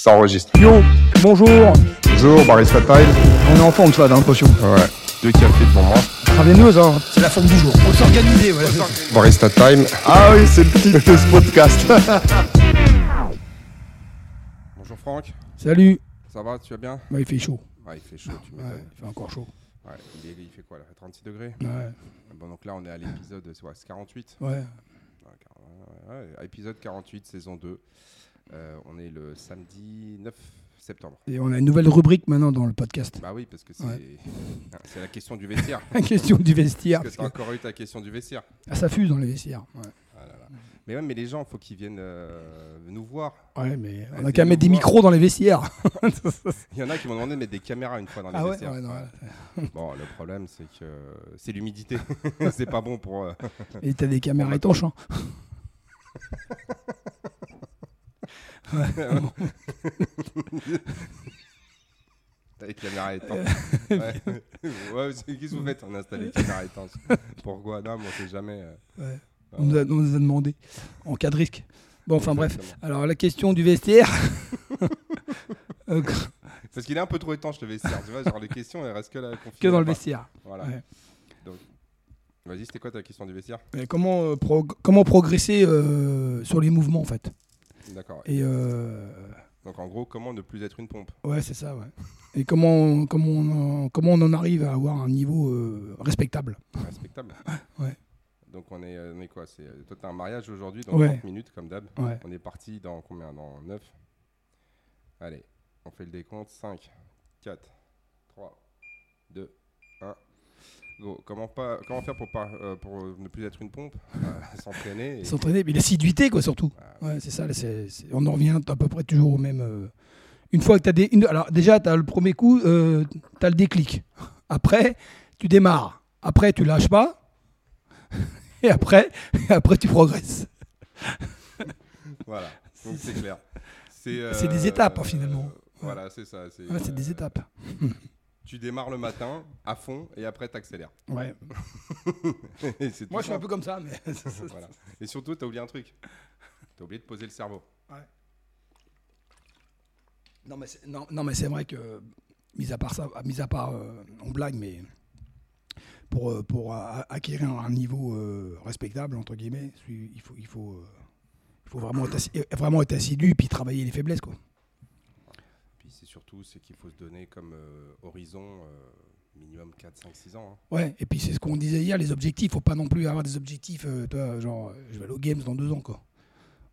Ça enregistre. Yo, bonjour. Bonjour, Barista Time. On est en forme, ça, dans l'impression. Ouais. Deux cafés devant moi. Travailleuse, hein. C'est la forme du jour. Faut s'organiser, voilà. Barista Time. Ah oui, c'est le titre de ce podcast. Bonjour Franck. Salut. Ça va, tu vas bien? Bah, il fait chaud. Ouais, il fait chaud, tu Ouais, m'étonnes. il fait encore chaud. Ouais, il, est- il fait quoi là? 36 degrés? Ouais, Bon, donc là, on est à l'épisode c'est quoi, c'est 48. ouais. Ouais, car- ouais, ouais, épisode 48, saison 2. Euh, on est le samedi 9 septembre. Et on a une nouvelle rubrique maintenant dans le podcast. Bah oui, parce que c'est Ouais. la question du vestiaire. La question du vestiaire. Parce que parce t'as encore eu ta question du vestiaire. que- Ah, ça fuse dans les vestiaires. Ouais, Ah là là. Mais ouais, mais les gens, faut qu'ils viennent euh, nous voir. Ouais, mais on a qu'à mettre des micros dans les vestiaires. Il y en a qui m'ont demandé de mettre des caméras une fois dans les Ah vestiaires. ouais, non. Bon, le problème, c'est que c'est l'humidité. c'est pas bon pour. euh, Et t'as des caméras étanches. Hein. Les caméras étanches. ouais. ouais, c'est- qu'est-ce que vous faites On a installé les caméras étanches? Pourquoi? Non, mais on sait jamais. euh, Ouais. On, nous a, on nous a demandé. En cas de risque. Bon, enfin bref. Alors, la question du vestiaire. Euh, Parce qu'il est un peu trop étanche le vestiaire. Tu vois, genre les questions, elles restent que là. que dans le pas. vestiaire. Voilà. Ouais. Donc, vas-y, c'était quoi ta question du vestiaire? Et comment, euh, prog- comment progresser euh, sur les mouvements en fait? D'accord. Et euh, Donc en gros, comment ne plus être une pompe? Ouais, c'est ça, ouais. Et comment, comment, on en, comment on en arrive à avoir un niveau euh, respectable? Respectable. Ouais. Donc on est, on est quoi? C'est toi t'as un mariage aujourd'hui dans Ouais. 30 minutes comme d'hab. Ouais. On est parti dans combien? Dans 9. Allez, on fait le décompte. 5, 4, 3, 2, 1. Comment, pas, comment faire pour, pas, euh, pour ne plus être une pompe Euh, S'entraîner. et- S'entraîner, mais l'assiduité quoi surtout. Ah, Ouais, c'est ça, là, on en revient à peu près toujours au même. euh, une fois que tu as des. une- alors déjà, tu as le premier coup, tu as le déclic. Après, tu démarres. Après, tu lâches pas. Et après, après tu progresses. Voilà, donc c'est clair. C'est des étapes, hein, finalement. Voilà, c'est ça. C'est Ouais, des étapes. Tu démarres le matin à fond et après t'accélères. Ouais. Moi, je suis un peu comme ça, mais. Voilà. Et surtout, t'as oublié un truc. T'as oublié de poser le cerveau. Non, mais c'est, non, non, mais c'est vrai que, mis à part ça, mis à part, euh, on blague, mais pour, euh, pour acquérir un niveau euh, respectable, entre guillemets, il faut, il faut, euh, il faut vraiment, être vraiment être assidu et puis travailler les faiblesses. Quoi. Puis c'est surtout, c'est qu'il faut se donner comme euh, horizon euh, minimum 4, 5, 6 ans. hein. Ouais, et puis c'est ce qu'on disait hier, les objectifs, faut pas non plus avoir des objectifs, euh, toi, genre, je vais aller aux Games dans deux ans. Quoi.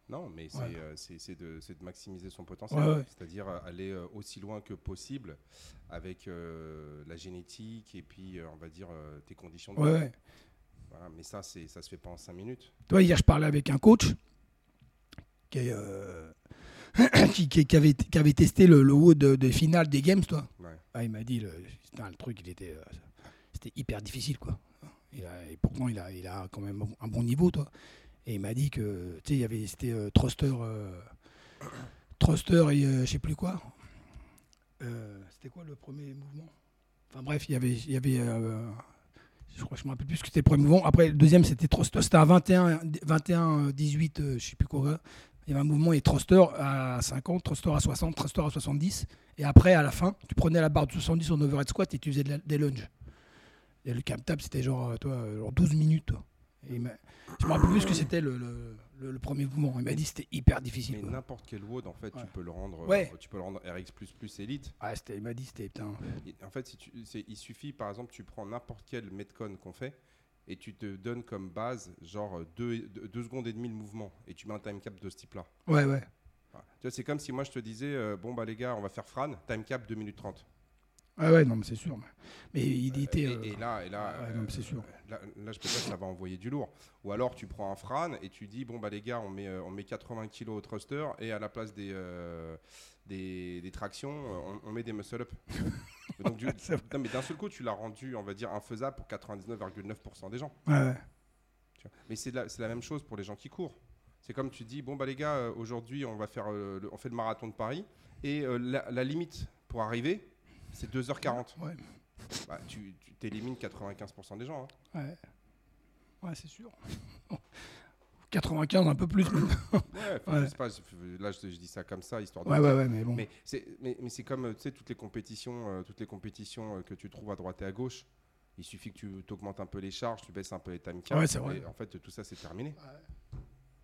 Non, mais c'est euh, de, de maximiser son potentiel. Ouais, ouais. C'est-à-dire aller euh, aussi loin que possible avec euh, la génétique et puis, on va dire, tes conditions de Ouais, vie. Voilà, mais ça, ça se fait pas en 5 minutes. Toi, hier, je parlais avec un coach qui, est, qui, avait, qui avait testé le, le haut de- des finales des Games, toi. Ouais. Ah, il m'a dit, le, putain, le truc, il était, euh, c'était hyper difficile, quoi. Il a- et pourtant, il a, il a quand même un bon niveau, toi. Et il m'a dit que, tu sais, il y avait, c'était euh, Thruster, euh, Thruster et euh, je sais plus quoi. Euh, c'était quoi le premier mouvement? Enfin bref, il y avait, il y avait je crois que je me rappelle plus ce que c'était le premier mouvement. Après, le deuxième, c'était Thruster, c'était à 21, 21 18, euh, je sais plus quoi. Il y avait un mouvement et Thruster à 50, Thruster à 60, Thruster à 70. Et après, à la fin, tu prenais la barre de 70 en overhead squat et tu faisais des lunges. Et le cap tap, c'était genre, euh, toi, euh, genre 12 minutes. toi. Et je me rappelle plus ce que c'était le, le- le- le premier mouvement. Il m'a dit que c'était hyper difficile. Mais n'importe quel WOD, en fait, Ouais. tu peux le rendre, euh, Ouais. tu peux le rendre RX++ élite. Ah, c'était- il m'a dit c'était putain. En fait, si tu, c'est- il suffit, par exemple, tu prends n'importe quel Metcon qu'on fait et tu te donnes comme base genre 2 secondes et demie le mouvement et tu mets un time cap de ce type-là. Ouais, ouais. Voilà. Tu vois, c'est comme si moi je te disais, euh, bon bah les gars, on va faire Fran, time cap 2 minutes 30. Ouais, ouais, non, mais c'est sûr. Mais il était. et, euh, et là, et là, ouais, non, mais c'est sûr. Là, là, je peux que ça va envoyer du lourd. Ou alors tu prends un Fran et tu dis, bon bah les gars, on met, euh, on met 80 kg au thruster et à la place des, euh, des, des tractions, euh, on, on met des muscle-up. Donc, du- non, mais d'un seul coup, tu l'as rendu, on va dire, infaisable pour 99,9% des gens. ouais. Mais c'est la, même chose pour les gens qui courent. C'est comme tu dis, bon bah les gars, euh, aujourd'hui on va faire, euh, le, on fait le marathon de Paris et euh, la, la limite pour arriver, c'est 2h40. Ouais. Bah, tu tu t'élimines 95% des gens. hein. Ouais, ouais c'est sûr. 95, un peu plus. Ouais, enfin, Ouais. pas, là, je, je dis ça comme ça, histoire de. ouais, ouais, ouais, mais bon. Mais c'est mais, mais c'est comme tu sais toutes les compétitions euh, toutes les compétitions euh, que tu trouves à droite et à gauche. Il suffit que tu augmentes un peu les charges, tu baisses un peu les time caps. Ouais, c'est vrai. Et en fait, tout ça, c'est terminé.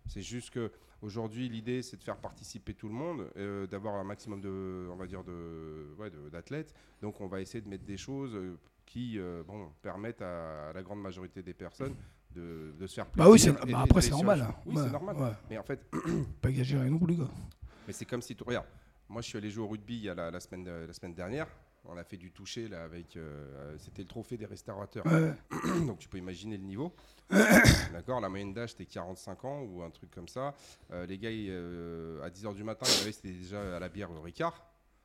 C'est juste que aujourd'hui, l'idée, c'est de faire participer tout le monde, euh, d'avoir un maximum de, on va dire, de, ouais, de- d'athlètes. Donc, on va essayer de mettre des choses qui, bon, permettent à, à la grande majorité des personnes de, de se faire plaisir. Bah oui, c'est, bah après, c'est normal. Oui, Ouais, c'est normal. ouais. Mais en fait, Pas exagérer non plus, quoi. mais c'est comme si tu regarde. Moi, je suis allé jouer au rugby il y a la, la semaine, la semaine dernière. On a fait du toucher là avec. euh, C'était le trophée des restaurateurs. Ouais. Donc tu peux imaginer le niveau. D'accord La moyenne d'âge c'était 45 ans ou un truc comme ça. Euh, les gars, ils, euh, à 10h du matin, il y en avait, c'était déjà à la bière au Ricard.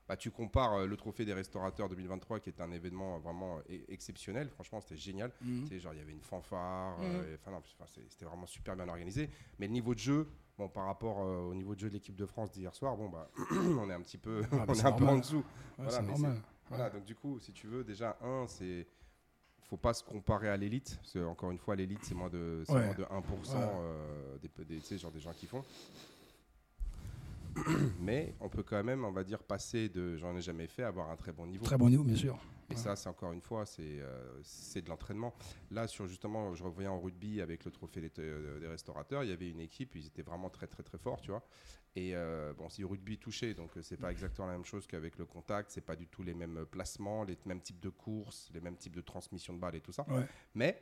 Bah, tu compares euh, le trophée des restaurateurs 2023 qui est un événement vraiment e- exceptionnel. Franchement, c'était génial. Mhm. Tu sais, genre, il y avait une fanfare. Mhm. euh, c'était vraiment super bien organisé. Mais le niveau de jeu, bon, par rapport euh, au niveau de jeu de l'équipe de France d'hier soir, bon, bah, on est un petit peu, Ah, bah, on est un peu en dessous. Ouais, Voilà, mais normal. Voilà, donc du coup, si tu veux, déjà, un, c'est. Faut pas se comparer à l'élite, parce que, encore une fois, l'élite, c'est moins de, Ouais. moins de 1% Ouais. euh, des, des, genre des gens qui font. Mais on peut quand même, on va dire, passer de j'en ai jamais fait à avoir un très bon niveau. Très bon niveau, bien sûr. Et ça, c'est encore une fois, c'est euh, c'est de l'entraînement. Là, sur justement, je revoyais en rugby avec le trophée des, euh, des restaurateurs, il y avait une équipe, ils étaient vraiment très très très forts, tu vois. Et euh, bon, le rugby touchait, donc c'est pas exactement la même chose qu'avec le contact, c'est pas du tout les mêmes placements, les mêmes types de courses, les mêmes types de transmission de balles et tout ça. Ouais. Mais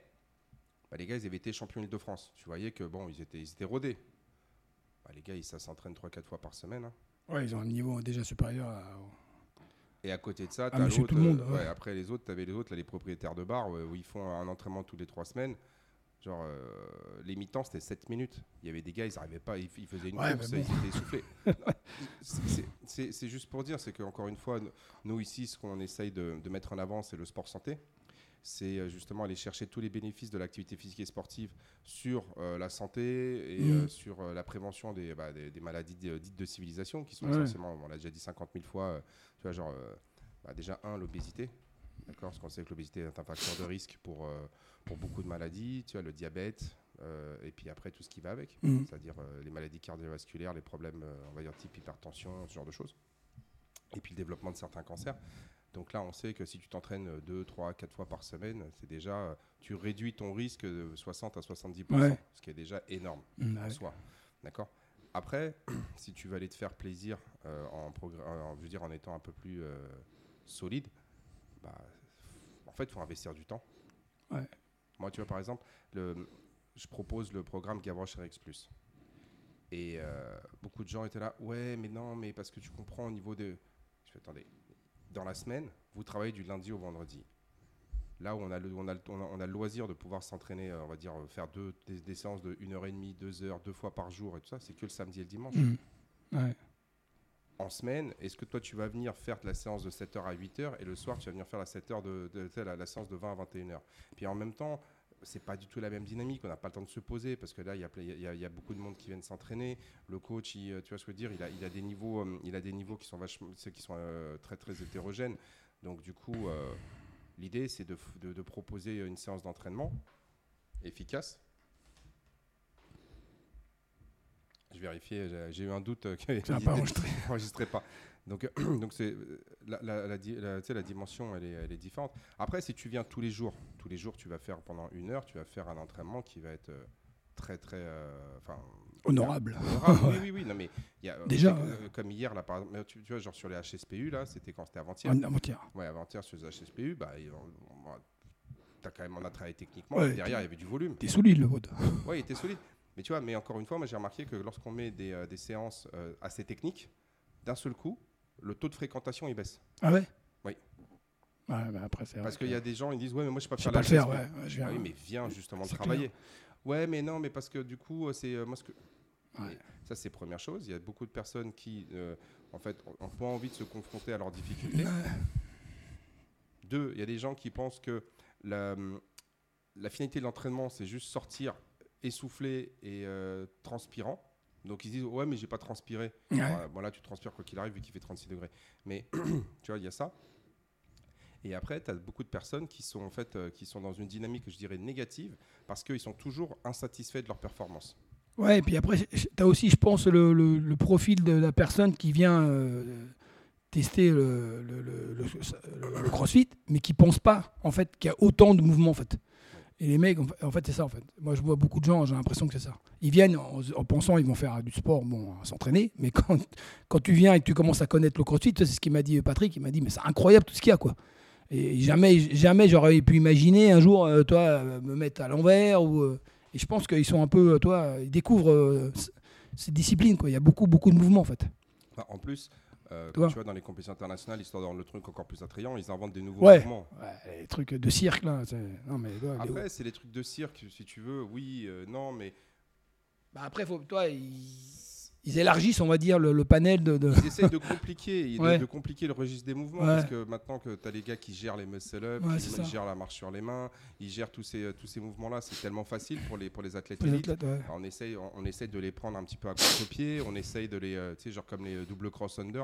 bah, les gars, ils avaient été champions de France. Tu voyais que bon, ils étaient, ils étaient rodés. Bah, les gars, ils ça s'entraîne 3-4 fois par semaine. hein. Ouais, ils ont un niveau déjà supérieur à. Et à côté de ça, Ah, l'autre, tout le monde, euh, ouais. ouais, après les autres, tu avais les autres, là, les propriétaires de bars, où ils font un entraînement tous les trois semaines. Genre, euh, les mi-temps, c'était 7 minutes. Il y avait des gars, ils n'arrivaient pas, ils, ils faisaient une Ouais, course, bon. ils étaient essoufflés. C'est- juste pour dire, c'est qu'encore une fois, nous- nous ici, ce qu'on essaye de, de mettre en avant, c'est le sport santé. C'est euh, justement aller chercher tous les bénéfices de l'activité physique et sportive sur euh, la santé et Mhm. euh, sur euh, la prévention des, bah, des, des maladies di- dites de civilisation, qui sont Ouais. essentiellement, on l'a déjà dit 50 000 fois, tu vois, genre, bah, déjà, un, l'obésité. D'accord Parce qu'on sait que l'obésité est un facteur de risque pour, pour beaucoup de maladies, tu vois, le diabète, et puis après tout ce qui va avec, Mhm. c'est-à-dire les maladies cardiovasculaires, les problèmes, on va dire type hypertension, ce genre de choses. Et puis le développement de certains cancers. Donc là, on sait que si tu t'entraînes 2, 3, 4 fois par semaine, c'est déjà, tu réduis ton risque de 60 à 70%, Ouais. ce qui est déjà énorme Mm, en ouais. soi. D'accord? Après, si tu veux aller te faire plaisir euh, en, en- je veux dire, en étant un peu plus euh, solide, bah, en fait, il faut investir du temps. Ouais. Moi, tu vois, par exemple, le, je propose le programme Gavroche RX Plus. Et euh, beaucoup de gens étaient là, ouais, mais non, mais parce que tu comprends au niveau de. Je fais, attendez, dans la semaine, vous travaillez du lundi au vendredi. Là où on a le, on a le, on a- on a le loisir de pouvoir s'entraîner, euh, on va dire, euh, faire deux, des, des séances de 1h30, 2 heures, deux fois par jour et tout ça, c'est que le samedi et le dimanche. Mm. Ouais. En semaine, est-ce que toi tu vas venir faire la séance de 7h à 8h et le soir tu vas venir faire la, 7h de, de- la, la séance de 20 à 21h Puis en même temps, c'est pas du tout la même dynamique, on n'a pas le temps de se poser parce que là il y a, ple- il y a- il y a beaucoup de monde qui viennent s'entraîner. Le coach, il, euh, tu vois ce que je veux dire, il a, il a des niveaux, euh, il a des niveaux qui sont vachement, tu sais, qui sont euh, très très hétérogènes. Donc du coup, euh, l'idée c'est de, f- de- de proposer une séance d'entraînement efficace. Je vérifiais, j'ai- eu un doute que n'a pas enregistré. pas. Donc, euh, donc c'est euh, la, dimension, elle est, elle est différente. Après, si tu viens tous les jours, tous les jours, tu vas faire pendant une heure, tu vas faire un entraînement qui va être euh, très, très, euh, Honorable. honorable. oui, oui, oui. Non, mais y a, Déjà, ouais. euh, comme hier là, par exemple, tu, tu vois, genre sur les HSPU là, c'était quand? C'était avant-hier. En avant-hier. Ouais, avant-hier sur les HSPU, bah, on- on- t'as quand même, on a travaillé techniquement. Ouais, derrière, il y avait du volume. T'es solide, le vôtre. Oui, il était solide. Mais tu vois, mais encore une fois, moi j'ai remarqué que lorsqu'on met des, des séances euh, assez techniques, d'un seul coup, le taux de fréquentation il baisse. Ah ouais? Oui. Ouais, bah après, Parce qu'il y a des gens, ils disent Ouais, mais moi je pas Je sais faire pas la le faire, ouais. ouais, je viens. Ah oui, mais viens justement travailler. Ouais, mais non, mais parce que du coup, euh, c'est euh, moi ce que. Ouais. Ça, c'est première chose. Il y a beaucoup de personnes qui, euh, en fait, n'ont pas envie de se confronter à leurs difficultés. Deux, il y a des gens qui pensent que la, la finalité de l'entraînement, c'est juste sortir essoufflé et euh, transpirant. Donc ils se disent ouais mais j'ai pas transpiré. Ouais. Bon là tu transpires quoi qu'il arrive vu qu'il fait 36 degrés. Mais tu vois il y a ça. Et après tu as beaucoup de personnes qui sont en fait euh, qui sont dans une dynamique je dirais négative parce qu'ils sont toujours insatisfaits de leur performance. Ouais, et puis après, tu as aussi, je pense, le, le- le profil de la personne qui vient euh, tester le- le crossfit, mais qui pense pas, en fait, qu'il y a autant de mouvements, en fait. Et les mecs, en fait- c'est ça, en fait. Moi, je vois beaucoup de gens, j'ai l'impression que c'est ça. Ils viennent en, en pensant qu'ils vont faire du sport, bon, s'entraîner, mais quand, quand tu viens et que tu commences à connaître le crossfit, c'est ce qu'il m'a dit Patrick, il m'a dit, mais c'est incroyable tout ce qu'il y a, quoi. Et jamais, jamais j'aurais pu imaginer un jour, euh, toi, euh, me mettre à l'envers. Ou, euh, et je pense qu'ils sont un peu, euh, toi, ils découvrent euh, cette discipline, quoi. Il y a beaucoup, beaucoup de mouvements, en fait. Enfin, en plus, euh, Tu vois quand tu vois dans les compétitions internationales, histoire de rendre le truc encore plus attrayant, ils inventent des nouveaux Ouais. mouvements. Ouais, les trucs de cirque, là. Non, mais, ouais, les- Après, c'est les trucs de cirque, si tu veux, oui, euh, non, mais Bah, après, faut, toi, ils, ils élargissent, on va dire, le, le panel de. de- ils essayent de compliquer, de, Ouais. de compliquer le registre des mouvements, Ouais. parce que maintenant que tu as les gars qui gèrent les muscle-up, Ouais, ça. gèrent la marche sur les mains, ils gèrent tous ces, tous ces mouvements-là, c'est tellement facile pour les, pour les athlètes les athlètes, on essaye, on, on essaye de les prendre un petit peu à contre-pied, on essaye de les, euh, tu sais, genre comme les euh, double cross-under.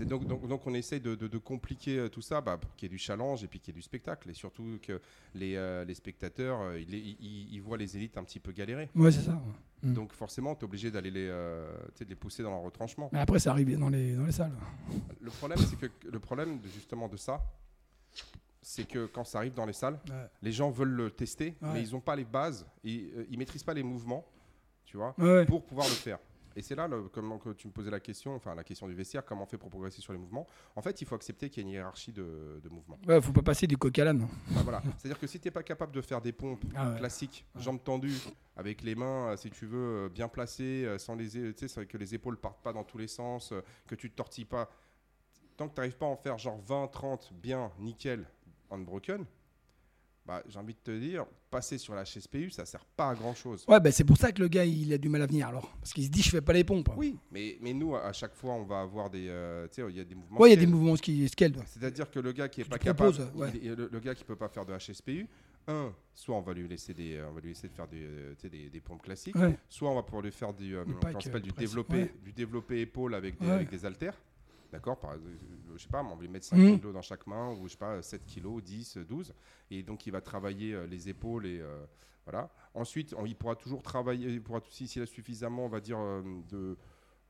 donc, donc, donc on essaye de, compliquer euh, tout ça bah, pour qu'il y ait du challenge et puis qu'il y ait du spectacle. Et surtout que les, euh, les spectateurs, ils, ils- ils- ils voient les élites un petit peu galérer. Ouais, c'est ça. Mm. Donc forcément, tu es obligé d'aller les, euh, de les pousser dans leur retranchement. Mais après, ça arrive dans les, dans les salles. Le problème, c'est que le problème de, justement de ça, c'est que quand ça arrive dans les salles, Ouais. les gens veulent le tester, Ouais. mais ils n'ont pas les bases, et, euh, ils maîtrisent pas les mouvements, tu vois, ouais. pour pouvoir le faire. Et c'est là, le, comment que tu me posais la question, enfin la question du vestiaire, comment on fait pour progresser sur les mouvements. En fait, il faut accepter qu'il y a une hiérarchie de, de mouvements. Ouais, faut pas passer du coq à l'âne. Enfin, voilà. C'est-à-dire que si tu n'es pas capable de faire des pompes Ah ouais. classiques, Ouais. jambes tendues, avec les mains, euh, si tu veux, euh, bien placées, euh, sans les, que les épaules partent pas dans tous les sens, que tu te tortilles pas. Tant que tu n'arrives pas à en faire genre 20, 30, bien, nickel, unbroken, bah, j'ai envie de te dire, passer sur la HSPU, ça sert pas à grand chose. Ouais, bah, c'est pour ça que le gars, il a du mal à venir alors. Parce qu'il se dit, je fais pas les pompes. Oui, mais, mais nous, à chaque fois, on va avoir des. euh, tu sais, il y a des mouvements. Ouais, il y a des mouvements qui. C'est-à-dire que le gars qui est Tu pas proposes, capable, ouais. il le, le gars qui peut pas faire de HSPU, un, soit on va lui laisser des, euh, on va lui laisser de faire des, euh, des, des pompes classiques, Ouais. soit on va pouvoir lui faire du, euh, pack, du développé, ouais. du développé épaule avec des, avec des haltères. D'accord Par Je sais pas, mais on va lui mettre 5 Mhm. kilos dans chaque main, ou je sais pas, 7 kilos, 10, 12. Et donc il va travailler euh, les épaules et. euh, voilà. Ensuite, on- il pourra toujours travailler, il pourra, si- s'il a suffisamment, on va dire, euh, de,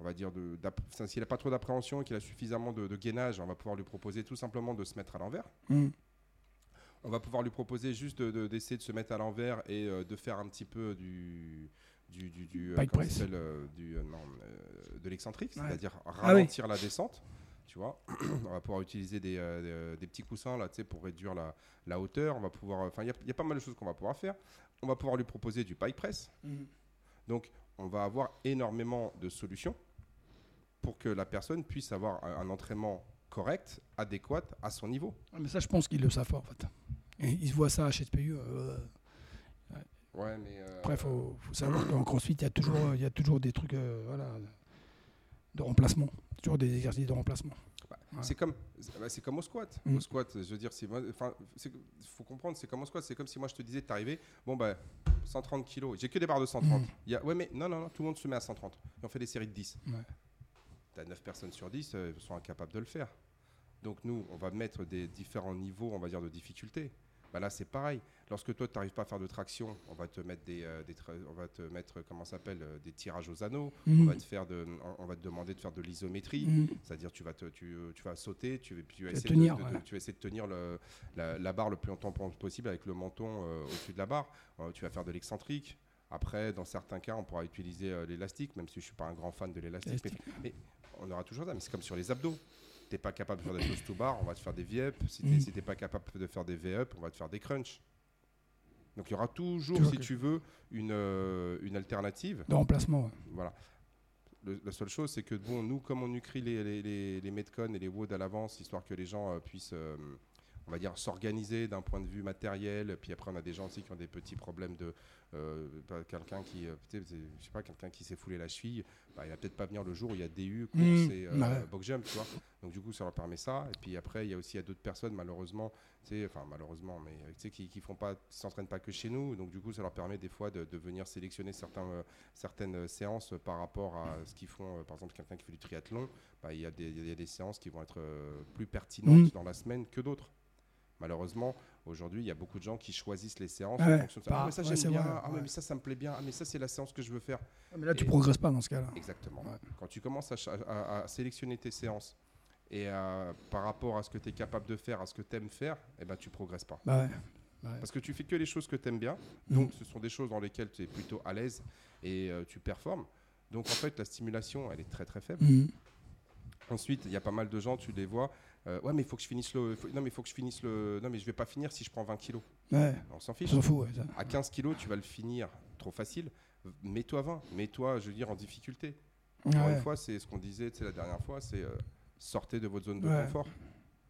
on va dire de, s'il n'a pas trop d'appréhension et qu'il a suffisamment de, de gainage, on va pouvoir lui proposer tout simplement de se mettre à l'envers. Mm. On va pouvoir lui proposer juste de- de- d'essayer de, se mettre à l'envers et euh, de faire un petit peu du du, du, du, euh, euh, du, euh, non, de l'excentrique, Ouais. c'est-à-dire Ah oui. ralentir la descente. Tu vois, on va pouvoir utiliser des, des- des petits coussins là, pour réduire la, la hauteur. On va pouvoir, enfin, il y, a- il y a pas mal de choses qu'on va pouvoir faire. On va pouvoir lui proposer du pike press. Mm. Donc, on va avoir énormément de solutions pour que la personne puisse avoir un, un entraînement correct, adéquat à son niveau. Ouais, Mais ça, je pense qu'ils le savent pas, en fait. Et ils voient ça à HSPU. euh, Ouais, mais euh, Après, il faut, faut savoir qu'en crossfit, il y, a toujours- il y a toujours des trucs euh, voilà, de remplacement. Toujours des exercices de remplacement. Ouais. C'est comme, bah, c'est comme au squat. Mm. Au squat, je veux dire, c'est, faut comprendre, c'est comme au squat. C'est comme si moi je te disais, t'es arrivé, bon bah, 130 kilos. J'ai que des barres de 130. Mm. Il y a, ouais, mais non, non, non, tout le monde se met à 130. Et on fait des séries de 10. Ouais. T'as 9 personnes sur 10 euh, sont incapables de le faire. Donc nous, on va mettre des différents niveaux, on va dire, de difficulté. Bah là, c'est pareil. Lorsque toi, tu n'arrives pas à faire de traction, on va te mettre des, euh, des on va te mettre, comment s'appelle, euh, des tirages aux anneaux. On Mm. va te faire de, on- va te demander de faire de l'isométrie. Mm. C'est-à-dire tu vas te, tu, tu vas sauter, tu, vas- tu essayer tenir, de, de- de- ouais. tu vas essayer de tenir le- la, la barre le plus longtemps possible avec le menton euh, au-dessus de la barre. Tu vas faire de l'excentrique. Après, dans certains cas, on pourra utiliser l'élastique, même si je suis pas un grand fan de l'élastique. mais- on aura toujours ça, mais c'est comme sur les abdos. T'es pas capable de faire des choses to bar, on va te faire des V-up. Si t'es Mm. si pas capable de faire des V-up, on va te faire des crunch. Donc il y aura toujours, Toujours si que- tu veux, une, euh, une alternative. De remplacement, ouais. Voilà. Le- la seule chose, c'est que bon, nous, comme on écrit les, les, les, les Metcon et les WOD à l'avance, histoire que les gens euh, puissent, euh, on va dire, s'organiser d'un point de vue matériel. Puis après, on a des gens aussi qui ont des petits problèmes de. euh, bah, quelqu'un qui, euh, je sais pas, quelqu'un qui s'est foulé la cheville, bah, il va peut-être pas venir le jour où il y a DU, course Mmh, et euh, ouais. box jump, tu vois. Donc du coup, ça leur permet ça. Et puis après, il y a aussi y d'autres personnes, malheureusement, enfin malheureusement, mais qui, qui font pas, qui s'entraînent pas que chez nous. Donc du coup, ça leur permet des fois de, de venir sélectionner certains, euh, certaines séances par rapport à ce qu'ils font. par exemple, quelqu'un qui fait du triathlon, bah, il y, a des- il y a des séances qui vont être plus pertinentes Mhm. dans la semaine que d'autres. Malheureusement, aujourd'hui, il y a beaucoup de gens qui choisissent les séances Ouais, en fonction de ça. Ah, mais ça, ouais, j'aime bien. vrai, ah, ouais. mais ça, ça me plaît bien. Ah, mais ça, c'est la séance que je veux faire. Ah, Mais là, tu Et- progresses pas dans ce cas-là. Exactement. Quand tu commences à, cha- à- à sélectionner tes séances et euh, par rapport à ce que tu es capable de faire, à ce que tu aimes faire, eh ben, tu progresses pas. Bah. Bah. Parce que tu fais que les choses que tu aimes bien. Mhm. Donc, ce sont des choses dans lesquelles tu es plutôt à l'aise et euh, tu performes. Donc, en fait, la stimulation, elle est très, très faible. Mhm. Ensuite, il y a pas mal de gens, tu les vois. Euh, ouais, mais il faut que je finisse le. faut- non, mais il faut que je finisse le. Non, mais je vais pas finir si je prends 20 kilos. Ouais. On s'en On fiche. s'en fout, ouais. À 15 kilos, tu vas le finir trop facile. Mets-toi 20. Mets-toi, je veux dire, en difficulté. Encore Ouais. une fois, c'est ce qu'on disait la dernière fois c'est euh, sortez de votre zone de confort.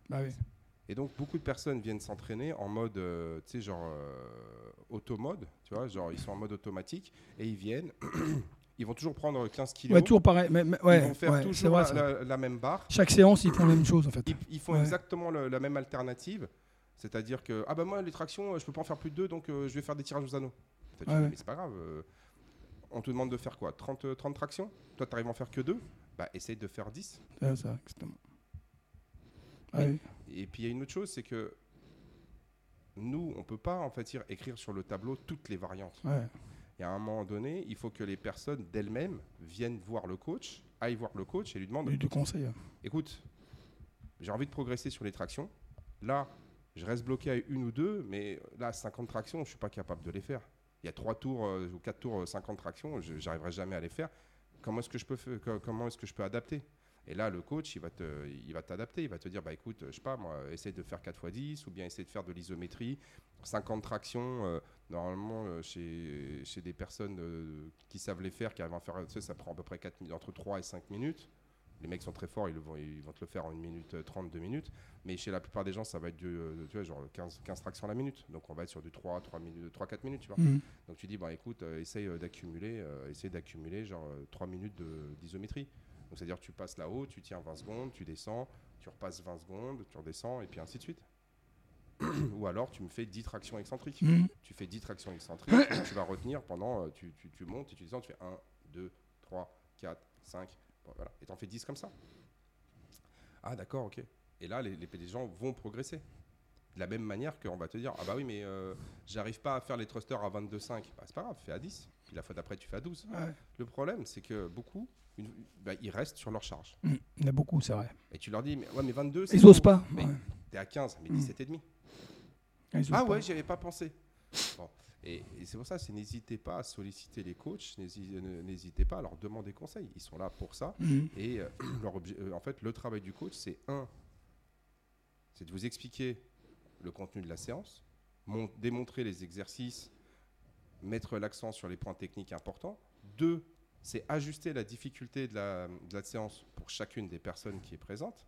Bah oui. Et donc, beaucoup de personnes viennent s'entraîner en mode, euh, tu sais, genre automode, tu vois, genre ils sont en mode automatique et ils viennent, ils vont toujours prendre 15 kilos. Ouais, toujours pareil. Mais, mais- ouais, ils vont faire ouais, toujours vrai, la, ça. la- la même barre. Chaque séance, ils font la même chose en fait. Ils, ils font exactement le- la même alternative. C'est-à-dire que, ah bah moi, les tractions, euh, je peux pas en faire plus de deux, donc euh, je vais faire des tirages aux anneaux. Mais c'est pas grave. euh, on te demande de faire quoi 30, euh, 30 tractions? Toi, tu arrives à en faire que deux? Bah, essaye de faire 10. Ouais, ça, exactement. Ah oui. Et puis, il y a une autre chose, c'est que nous, on peut pas, en fait, écrire sur le tableau toutes les variantes. Et à un moment donné, il faut que les personnes d'elles-mêmes viennent voir le coach, aillent voir le coach et lui demandent Du, conseil. écoute, j'ai envie de progresser sur les tractions. Là, je reste bloqué à une ou deux, mais là, 50 tractions, je ne suis pas capable de les faire. Il y a trois tours euh, ou quatre tours, euh, 50 tractions, je n'arriverai jamais à les faire. Comment est-ce que je peux, comment est-ce que je peux adapter? Et là, le coach, il va te, il va t'adapter. Il va te dire, bah écoute, je sais pas, moi, essaye de faire 4 x 10 ou bien essaye de faire de l'isométrie. 50 tractions, euh, normalement, euh, chez, chez des personnes euh, qui savent les faire, qui arrivent à en faire, tu sais, ça prend à peu près 4, minutes- entre 3 et 5 minutes. Les mecs sont très forts, ils, le vont, ils vont te le faire en 1 minute 30, 2 minutes. Mais chez la plupart des gens, ça va être du, euh, tu vois, genre 15, 15 tractions à la minute. Donc on va être sur du 3, 3 minutes, 3 4 minutes, tu vois. Mhm. Donc tu dis, bah écoute, euh, essaye euh, d'accumuler, euh, essaye d'accumuler genre 3 minutes de- d'isométrie. Donc c'est-à-dire tu passes là-haut, tu tiens 20 secondes, tu descends, tu repasses 20 secondes, tu redescends, et puis ainsi de suite. Ou alors tu me fais 10 tractions excentriques. Mhm. Tu fais 10 tractions excentriques, tu vas retenir pendant, euh, tu, tu- tu montes et tu descends, tu fais 1, 2, 3, 4, 5, bon, voilà. Et t'en fais 10 comme ça. Ah d'accord, ok. Et là, les, les, les gens vont progresser. De la même manière qu'on va te dire, ah bah oui, mais euh, j'arrive pas à faire les thrusters à 22,5. Bah, c'est pas grave, fais à 10. Puis la fois d'après, tu fais à 12. Ouais. Le problème, c'est que beaucoup, une- bah, ils restent sur leur charge. Mhm. Il y en a beaucoup, c'est vrai. Et tu leur dis, mais, ouais, mais 22, c'est Ils osent pas. Mais Ouais. T'es à 15, mais Mm. 17 et demi. Ah pas. ouais, j'y avais pas pensé. Bon. Et, et c'est pour ça, c'est n'hésitez pas à solliciter les coachs, n'hési- n'hésitez pas à leur demander conseil. Ils sont là pour ça. Mhm. Et euh, leur euh, en fait, le travail du coach, c'est un, c'est de vous expliquer le contenu de la séance, mon- démontrer les exercices, mettre l'accent sur les points techniques importants. Deux, c'est ajuster la difficulté de la, de la séance pour chacune des personnes qui est présente.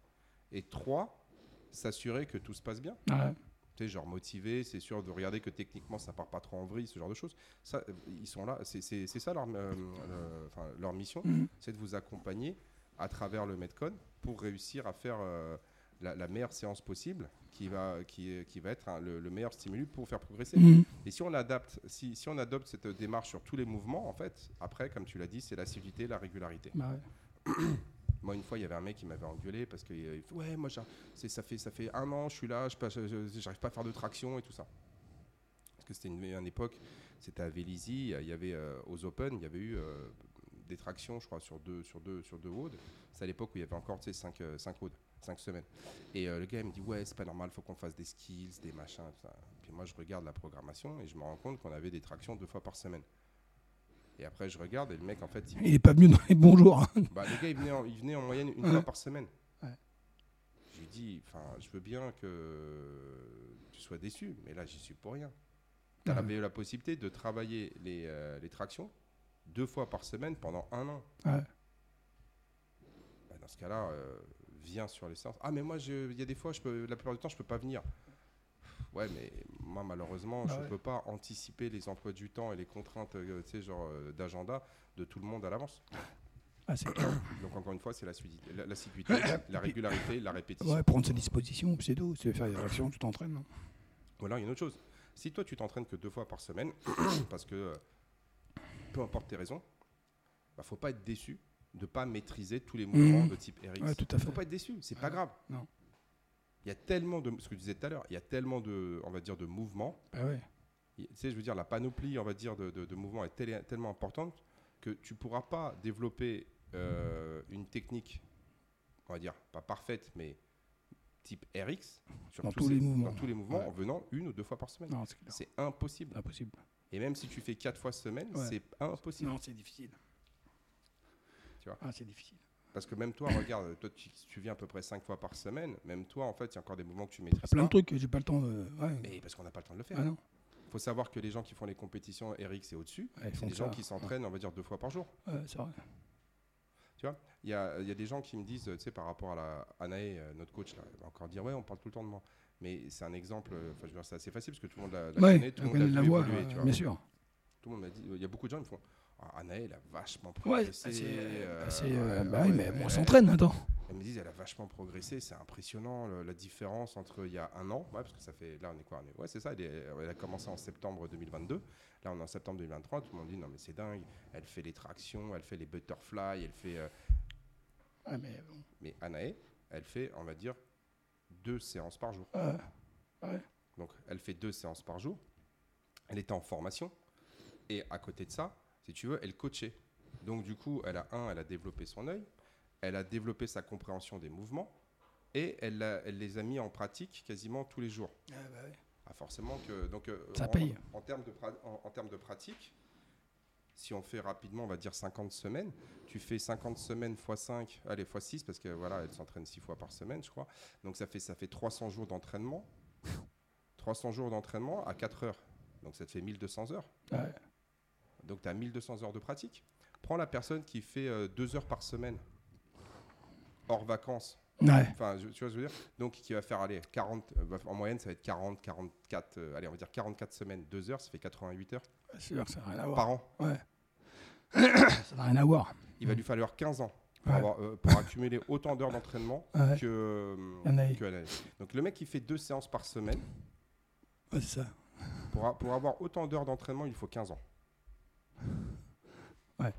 Et trois, s'assurer que tout se passe bien. Ouais. Tu sais, genre motivé, c'est sûr de regarder que techniquement ça part pas trop en vrille, ce genre de choses. Ça, euh, ils sont là, c'est- ça leur, euh, le- leur mission, Mhm. c'est de vous accompagner à travers le Metcon pour réussir à faire euh, la, la meilleure séance possible qui va, qui, qui va être hein, le, le meilleur stimulus pour faire progresser. Mhm. Et si on adapte, si, si on adopte cette démarche sur tous les mouvements, en fait, après, comme tu l'as dit, c'est l'assiduité, la régularité. Bah ouais. Moi, une fois, il y avait un mec qui m'avait engueulé parce que euh, ouais, moi, ça fait ça fait un an, je suis là, je j'arrive pas à faire de traction et tout ça. Parce que c'était une, une époque, c'était à Vélizy, il y avait euh, aux Open, il y avait eu euh, des tractions, je crois, sur deux sur deux sur deux WOD. C'est à l'époque où il y avait encore, tu sais, 5 cinq WOD, 5 semaines. Et euh, le gars il me dit, ouais, c'est pas normal, faut qu'on fasse des skills, des machins, tout ça. Puis moi, je regarde la programmation et je me rends compte qu'on avait des tractions deux fois par semaine. Et après, je regarde et le mec, en fait, il, Il est pas venu dans les bons jours. hein. bah, le gars, il venait en, il venait en moyenne une Ouais. fois par semaine. Ouais. Je lui dis, enfin, je veux bien que tu sois déçu, mais là, j'y suis pour rien. Tu Ouais. avais la possibilité de travailler les, euh, les tractions deux fois par semaine pendant un an. Ouais. Bah, dans ce cas-là, euh, viens sur les séances. Ah, mais moi, il y a des fois, je peux, la plupart du temps, je peux pas venir. Ouais, mais moi, malheureusement, Bah je ouais. peux pas anticiper les emplois du temps et les contraintes, euh, tu sais, genre euh, d'agenda de tout le monde à l'avance. Ah, c'est. Donc encore une fois, c'est l'assiduité, la, l'assiduité, la régularité, la répétition. Ouais, prendre ses dispositions, c'est tout. C'est faire des actions, tu t'entraînes. alors il y a une autre chose. Si toi tu t'entraînes que deux fois par semaine, parce que euh, peu importe tes raisons, bah, faut pas être déçu de pas maîtriser tous les mouvements Mhm. de type RX. Ouais, tout à fait. Faut pas être déçu, c'est pas Ouais. grave. Non. Il y a tellement de, ce que tu disais tout à l'heure, il y a tellement de, on va dire, de mouvements. Bah ouais. Tu sais, je veux dire, la panoplie, on va dire, de, de- de mouvements est tel- tellement importante que tu pourras pas développer euh, une technique, on va dire, pas parfaite, mais type RX sur Dans tous les mouvements. dans tous les mouvements Ouais. en venant une ou deux fois par semaine. C'est impossible. impossible. Et même si tu fais quatre fois semaine, Ouais. c'est impossible. Non, c'est difficile. Tu vois. Ah, c'est difficile. Parce que même toi, regarde, toi, tu, tu viens à peu près cinq fois par semaine. Même toi, en fait, il y a encore des mouvements que tu Il y maîtrises a plein pas. de trucs j'ai pas le temps de. Ouais. Mais parce qu'on n'a pas le temps de le faire. Ah non. Il faut savoir que les gens qui font les compétitions RX et au-dessus, Ouais, c'est des gens ça. qui s'entraînent, on va dire, deux fois par jour. Ouais, c'est vrai. Il y a, il y a des gens qui me disent, tu sais, par rapport à la euh, notre coach, là, elle va encore dire, ouais, on parle tout le temps de moi. Mais c'est un exemple, euh, enfin, je veux dire, c'est assez facile parce que tout le monde l'a l'a Ouais, connaît, tout le on monde l'a vu évoluer, euh, tu vois. bien sûr. Tout le monde m'a dit, il y a beaucoup de gens qui me font, elle a vachement progressé. euh, c'est, euh, bah oui, mais elle- on elle- s'entraîne, attends. Elles me disent, elle a vachement progressé, c'est impressionnant le- la différence entre il y a un an, ouais, parce que ça fait, là on est quoi on est- Ouais, c'est ça, elle, est- elle a commencé en septembre 2022, là on est en septembre 2023, tout le monde dit, non mais c'est dingue, elle fait les tractions, elle fait les butterfly, elle fait. euh, Ouais, mais bon. Mais elle fait, on va dire, deux séances par jour. Ouais. Donc elle fait deux séances par jour, elle était en formation, et à côté de ça, si tu veux, elle coachait. Donc du coup, elle a un, elle a développé son œil, elle a développé sa compréhension des mouvements, et elle, les a mis en pratique quasiment tous les jours. Ouais, bah ouais. Ah, forcément que donc euh, Ça en, paye. En, termes de pra- en, en termes de pratique, si on fait rapidement, on va dire 50 semaines, tu fais 50 semaines x 5, allez x 6 parce que voilà, elle s'entraîne 6 fois par semaine, je crois. Donc ça fait ça fait 300 jours d'entraînement. 300 jours d'entraînement à 4 heures. Donc ça te fait 1200 heures. Ouais. Donc tu as 1200 heures de pratique. Prends la personne qui fait 2 heures par semaine hors vacances. Ouais. Enfin, tu vois ce que je veux dire? Donc, qui va faire, aller 40, euh, bah, en moyenne, ça va être 40, 44, euh, allez, on va dire 44 semaines, 2 heures, ça fait 88 heures C'est sûr ça n'a rien à voir. par an. Ouais. ça n'a rien à voir. Il va lui falloir 15 ans pour, Ouais. avoir, euh, pour accumuler autant d'heures d'entraînement que, euh, que. Donc, le mec qui fait deux séances par semaine, ça. pour, a- pour avoir autant d'heures d'entraînement, il faut 15 ans. Ouais.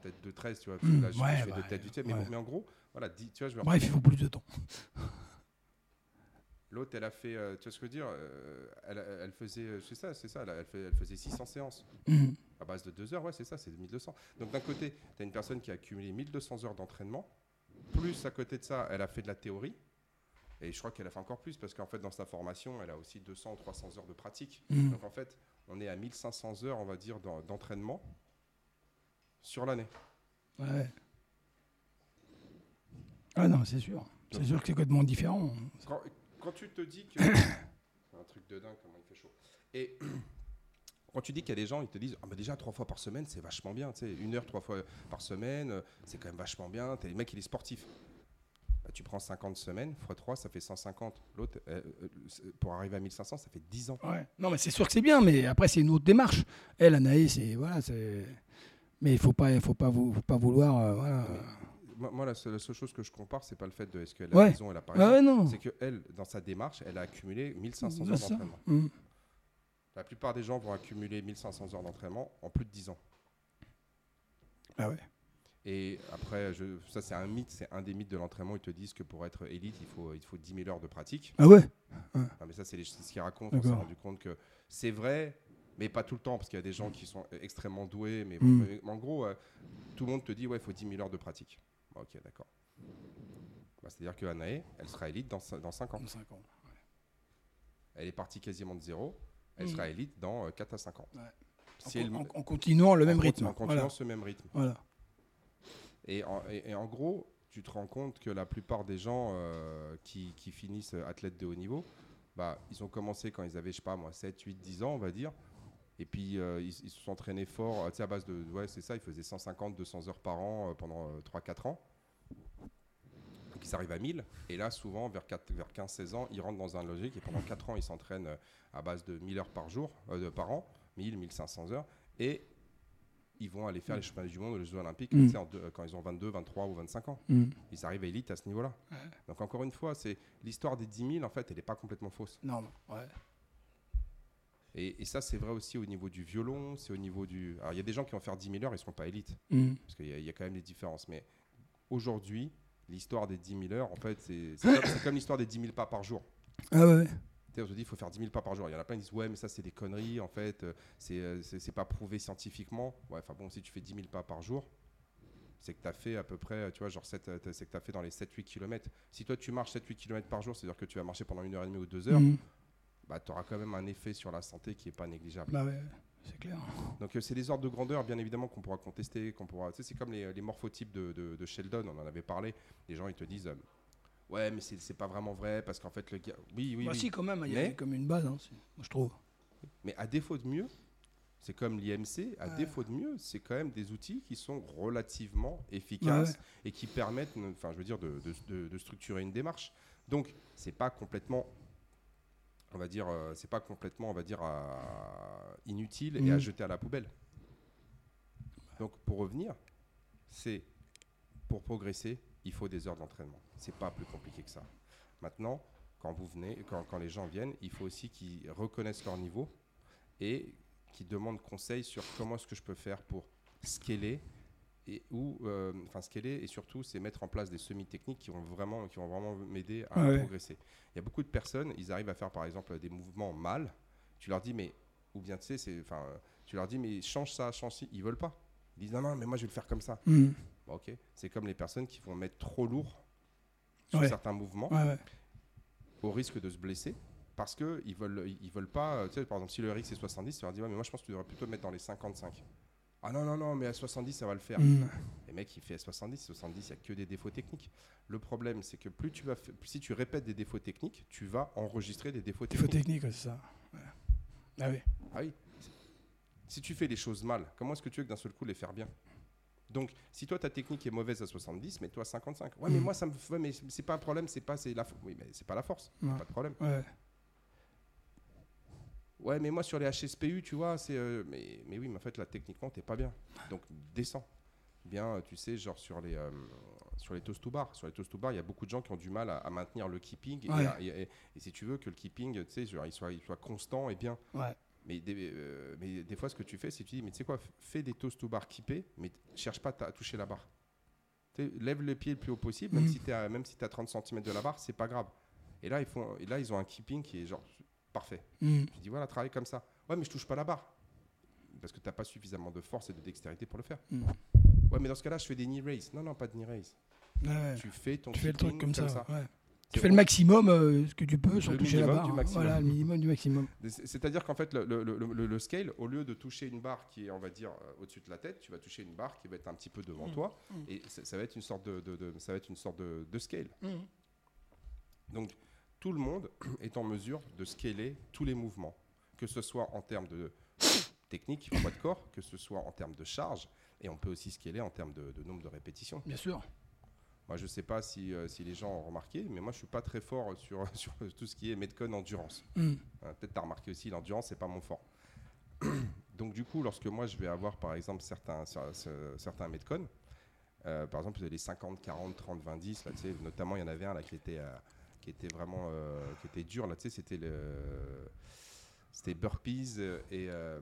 Peut-être 2, 13, tu vois. parce que Mmh, là, je, ouais, je fais bah, de tête mais, ouais. bon, mais en gros, voilà, dis- tu vois, je vais Bref, il faut plus de temps. L'autre, elle a fait, euh, tu vois ce que je veux dire euh, elle, elle faisait, euh, c'est ça, c'est ça, elle, elle fait- elle faisait 600 séances. Mhm. À base de 2 heures, ouais, c'est ça, c'est 1200. Donc d'un côté, tu as une personne qui a accumulé 1200 heures d'entraînement, plus à côté de ça, elle a fait de la théorie. Et je crois qu'elle a fait encore plus, parce qu'en fait, dans sa formation, elle a aussi 200 ou 300 heures de pratique. Mhm. Donc en fait, on est à 1500 heures, on va dire, d'en- d'entraînement sur l'année. Ouais. Ah non, c'est sûr. C'est sûr que c'est complètement différent. Quand, quand tu te dis que. c'est un truc de dingue, comment il fait chaud. Et quand tu dis qu'il y a des gens, ils te disent ah, bah déjà trois fois par semaine, c'est vachement bien. Tu sais, une heure, trois fois par semaine, euh, c'est quand même vachement bien. T'as les mecs, il est sportif. Bah, tu prends 50 semaines, x 3, ça fait 150. L'autre, euh, euh, pour arriver à 1500, ça fait 10 ans. Ouais. Non, mais c'est sûr que c'est bien, mais après, c'est une autre démarche. Elle, Anaïs, c'est. Voilà, c'est. Mais il faut pas, faut pas, vou- faut pas vouloir. euh, voilà. Moi, moi, la, seule, la seule chose que je compare, c'est pas le fait de est-ce qu'elle a Ouais. raison, elle a pas Ah raison. ouais. C'est que elle, dans sa démarche, elle a accumulé 1500 C'est heures d'entraînement. Mhm. La plupart des gens vont accumuler 1500 heures d'entraînement en plus de 10 ans. Ah ouais. Et après, je, ça c'est un mythe, c'est un des mythes de l'entraînement. Ils te disent que pour être élite, il faut, il faut 10 000 heures de pratique. Ah ouais. Non, mais ça, c'est ce qu'ils racontent. On s'est rendu compte que c'est vrai, mais pas tout le temps, parce qu'il y a des gens qui sont extrêmement doués. Mais, Mm. en gros, euh, tout le monde te dit, ouais, il faut 10 000 heures de pratique. Ok, d'accord. Bah, C'est-à-dire que elle sera élite dans, dans 5 ans. Dans cinq ans. Elle est partie quasiment de zéro. Elle Mm. sera élite dans euh, 4 à 5 ans. Ouais. Si en, elle- en- en continuant le en même rythme. En continuant Voilà. ce même rythme. voilà. Et en, et- et en gros, tu te rends compte que la plupart des gens euh, qui, qui finissent athlètes de haut niveau, bah, ils ont commencé quand ils avaient, je sais pas moi, 7, 8, 10 ans, on va dire. Et puis, euh, ils, ils se sont entraînés fort, euh, tu sais, à base de. Ouais, c'est ça, ils faisaient 150, 200 heures par an euh, pendant 3-4 ans. Donc, ils arrivent à 1000. Et là, souvent, vers, 4 vers 15-16 ans, ils rentrent dans un logique. Et pendant 4 ans, ils s'entraînent euh, à base de 1000 heures par jour, euh, de- par an, 1000, 1500 heures. Et ils vont aller faire les championnats du monde, les Jeux Olympiques, Mm. tu sais, en deux- quand ils ont 22, 23 ou 25 ans. Mhm. Ils arrivent à élite à ce niveau-là. Donc encore une fois, c'est l'histoire des 10 000, en fait, elle n'est pas complètement fausse. Non, non. Ouais. Et, et ça, c'est vrai aussi au niveau du violon, c'est au niveau du... Alors il y a des gens qui vont faire 10 000 heures, ils ne seront pas élites, Mhm. parce qu'il y, a- il y a quand même des différences. Mais aujourd'hui, l'histoire des 10 000 heures, en fait, c'est comme, l'histoire des 10 000 pas par jour. Ah ouais. On se dit, il faut faire 10 000 pas par jour. Il y en a plein qui disent, ouais, mais ça, c'est des conneries, en fait, euh, c'est euh, c'est pas prouvé scientifiquement. Ouais, enfin bon, si tu fais 10 000 pas par jour, c'est que tu as fait à peu près, tu vois, genre, euh, c'est que tu as fait dans les 7-8 km. Si toi, tu marches 7-8 km par jour, c'est-à-dire que tu vas marcher pendant une heure et demie ou deux heures, Mhm. Bah, tu auras quand même un effet sur la santé qui est pas négligeable. Bah ouais, c'est clair. Donc, euh, c'est des ordres de grandeur, bien évidemment, qu'on pourra contester, qu'on pourra. Tu sais, c'est comme les, les morphotypes de, de- de Sheldon, on en avait parlé. Les gens, ils te disent, euh, ouais, mais c'est pas vraiment vrai, parce qu'en fait, le gars. Oui, oui, bah oui. si, quand même, il y Mais- avait comme une base, hein, moi je trouve. Mais à défaut de mieux, c'est comme l'IMC, à Ouais. défaut de mieux, c'est quand même des outils qui sont relativement efficaces Ouais, et qui permettent, enfin, je veux dire, de, de- de- de structurer une démarche. Donc, c'est pas complètement, on va dire, euh, c'est pas complètement, on va dire, à- inutile et à Mhm. jeter à la poubelle. Donc, pour revenir, c'est pour progresser, il faut des heures d'entraînement. C'est pas plus compliqué que ça. Maintenant, quand vous venez, quand, quand les gens viennent, il faut aussi qu'ils reconnaissent leur niveau et qu'ils demandent conseil sur comment est-ce que je peux faire pour scaler et ou euh, enfin scaler et surtout c'est mettre en place des semi-techniques qui vont vraiment qui vont vraiment m'aider à Ouais. progresser. Il y a beaucoup de personnes, ils arrivent à faire par exemple des mouvements mal, tu leur dis mais ou bien tu sais c'est enfin euh, tu leur dis mais change ça, change ci, ils veulent pas. Ils disent non non mais moi je vais le faire comme ça. Bon, OK, c'est comme les personnes qui vont mettre trop lourd sur Ouais. certains mouvements Ouais, au risque de se blesser parce que ils veulent ils veulent pas euh, tu sais par exemple si le RX est 70 tu leur dis ouais mais moi je pense que tu devrais plutôt le mettre dans les 55 ah non non non mais à 70 ça va le faire Mhm. les mecs il fait à 70 70 il y a que des défauts techniques le problème c'est que plus tu vas si tu répètes des défauts techniques tu vas enregistrer des défauts Défaut techniques technique, ouais, c'est ça. Ouais. Ah oui. ah oui si tu fais les choses mal comment est-ce que tu veux que d'un seul coup les faire bien? Donc, si toi ta technique est mauvaise à 70, mets-toi à 55. Ouais, mais Mhm. moi ça me, ouais, mais c'est pas un problème, c'est pas, c'est la, oui, mais c'est pas la force, Ouais. pas de problème. Ouais. Ouais, mais moi sur les HSPU, tu vois, c'est. euh, mais, mais oui, mais en fait, là, techniquement, t'es pas bien. Donc, descends. Bien, euh, tu sais, genre sur les, euh, sur les toast to bar. Sur les toast to bar, il y a beaucoup de gens qui ont du mal à, à maintenir le keeping. et Ouais. à- Et, et- et si tu veux que le keeping, tu sais, genre, il, soit, il soit constant et bien. Ouais. Mais des, euh, mais des fois, ce que tu fais, c'est que tu dis, mais tu sais quoi, f- fais des toast to bar keepés, mais t- cherche pas à toucher la barre. Tu sais, lève le pied le plus haut possible, même Mhm. si tu es même si à 30 cm de la barre, c'est pas grave. Et là, ils font, et là, ils ont un keeping qui est genre parfait. Mhm. Tu dis voilà, travaille comme ça. Ouais, mais je touche pas la barre. Parce que tu n'as pas suffisamment de force et de dextérité pour le faire. Mhm. Ouais, mais dans ce cas-là, je fais des knee raise. Non, non, pas de knee raise. Ouais. Tu fais ton Tu fais le truc comme ça. ouais. Tu fais le maximum, euh, ce que tu peux, sans Le toucher la barre. du hein. maximum. Voilà, le minimum du maximum. C'est- C'est-à-dire qu'en fait, le, le- le- le- le scale, au lieu de toucher une barre qui est, on va dire, euh, au-dessus de la tête, tu vas toucher une barre qui va être un petit peu devant Mhm. toi. Mhm. Et ça, va être une sorte de, de- de- ça va être une sorte de, de scale. Donc, tout le monde est en mesure de scaler tous les mouvements, que ce soit en termes de technique, poids de corps, que ce soit en termes de charge, et on peut aussi scaler en termes de, de nombre de répétitions. Bien sûr. Moi, je ne sais pas si, euh, si les gens ont remarqué, mais moi, je suis pas très fort sur, sur tout ce qui est Metcon endurance. Mhm. Hein, Peut-être tu as remarqué aussi, l'endurance, c'est pas mon fort. Donc, du coup, lorsque moi, je vais avoir, par exemple, certains, cer- cer- certains Metcon, euh, par exemple, les 50, 40, 30, 20, 10, là, notamment, il y en avait un là, qui, était, euh, qui était vraiment euh, qui était dur. Là, tu sais, c'était le. C'était burpees et euh,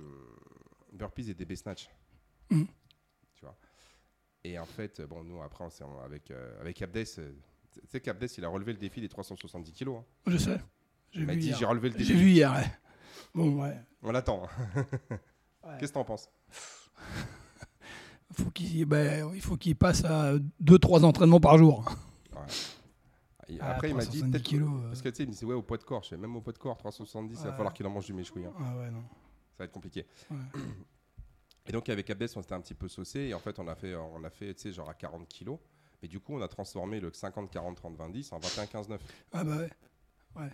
burpees et DB snatch. Mhm. Tu vois. Et en fait, bon, nous après, on s'est- avec euh, avec Abdes, tu sais qu'Abdes, il a relevé le défi des 370 kilos. hein. Je sais. J'ai vu dit, hier. j'ai relevé le J'ai défi. vu hier. ouais. Bon, ouais. On l'attend. Ouais. Qu'est-ce que t'en penses? Faut qu'il ben, il faut qu'il passe à 2-3 entraînements par jour. Et Ah, Après, il m'a dit 370 peut-être euh. parce que tu sais, il me dit ouais au poids de corps. Je fais même au poids de corps 370, il va Ouais. falloir qu'il en mange du méchoui. hein. Ah ouais, non. Ça va être compliqué. Ouais. Et donc avec Abdes, on s'était un petit peu saucé et en fait, on a fait, on a fait, tu sais, genre à 40 kilos. Mais du coup, on a transformé le 50, 40, 30, 20, 10 en 21, 15, 9. Ah bah ouais.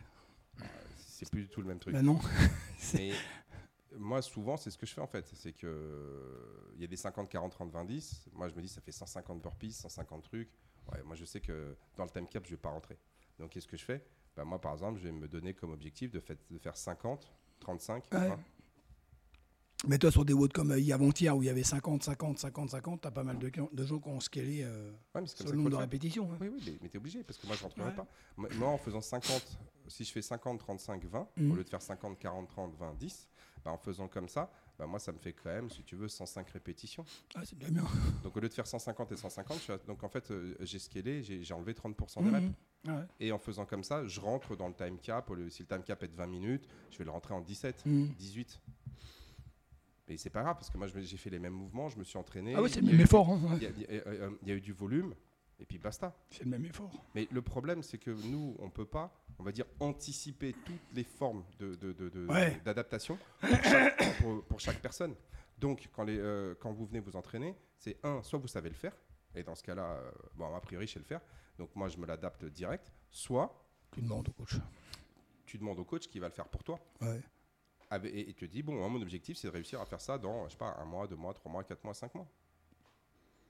C'est plus du tout le même truc. Bah non. Mais moi, souvent, c'est ce que je fais en fait. C'est que il y a des 50, 40, 30, 20, 10. Moi, je me dis, ça fait 150 burpees, 150 trucs. Ouais, moi, je sais que dans le time cap, je vais pas rentrer. Donc, qu'est-ce que je fais? Bah, Moi, par exemple, je vais me donner comme objectif de, fait- de faire 50, 35. Ouais. hein. Mais toi, sur des WOD comme euh, avant-hier, où il y avait 50, 50, 50, 50, t'as pas mal de, de gens qui ont scalé euh, Ouais, mais sur le nombre de répétitions. hein. Oui, oui, mais- mais t'es obligé parce que moi je rentrerai Ouais. pas. Moi, en faisant 50, si je fais 50, 35, 20, Mhm. au lieu de faire 50, 40, 30, 20, 10, bah, en faisant comme ça, bah, moi ça me fait quand même, si tu veux, 105 répétitions. Ah, c'est déjà bien. Donc au lieu de faire 150 et 150, je suis à- donc en fait euh, j'ai scalé, j'ai j'ai enlevé 30% des reps. Mhm. Ouais. Et en faisant comme ça, je rentre dans le time cap. Au lieu- si le time cap est de 20 minutes, je vais le rentrer en 17, Mhm. 18. Mais c'est pas grave parce que moi j'ai fait les mêmes mouvements, je me suis entraîné. Ah ouais, c'est le même effort. hein, ouais. Il y, euh, y a eu du volume et puis basta. C'est le même effort. Mais le problème, c'est que nous, on peut pas, on va dire, anticiper toutes les formes de, de- de- de- Ouais. d'adaptation pour chaque, pour- pour chaque personne. Donc, quand, les, euh, quand vous venez vous entraîner, c'est un, soit vous savez le faire, et dans ce cas-là, euh, bon, a priori, je sais le faire, donc moi, je me l'adapte direct, soit Tu demandes au coach. tu demandes au coach qui va le faire pour toi. Ouais. Et et te dis, bon, moi, mon objectif, c'est de réussir à faire ça dans, je sais pas, un mois, deux mois, trois mois, quatre mois, cinq mois.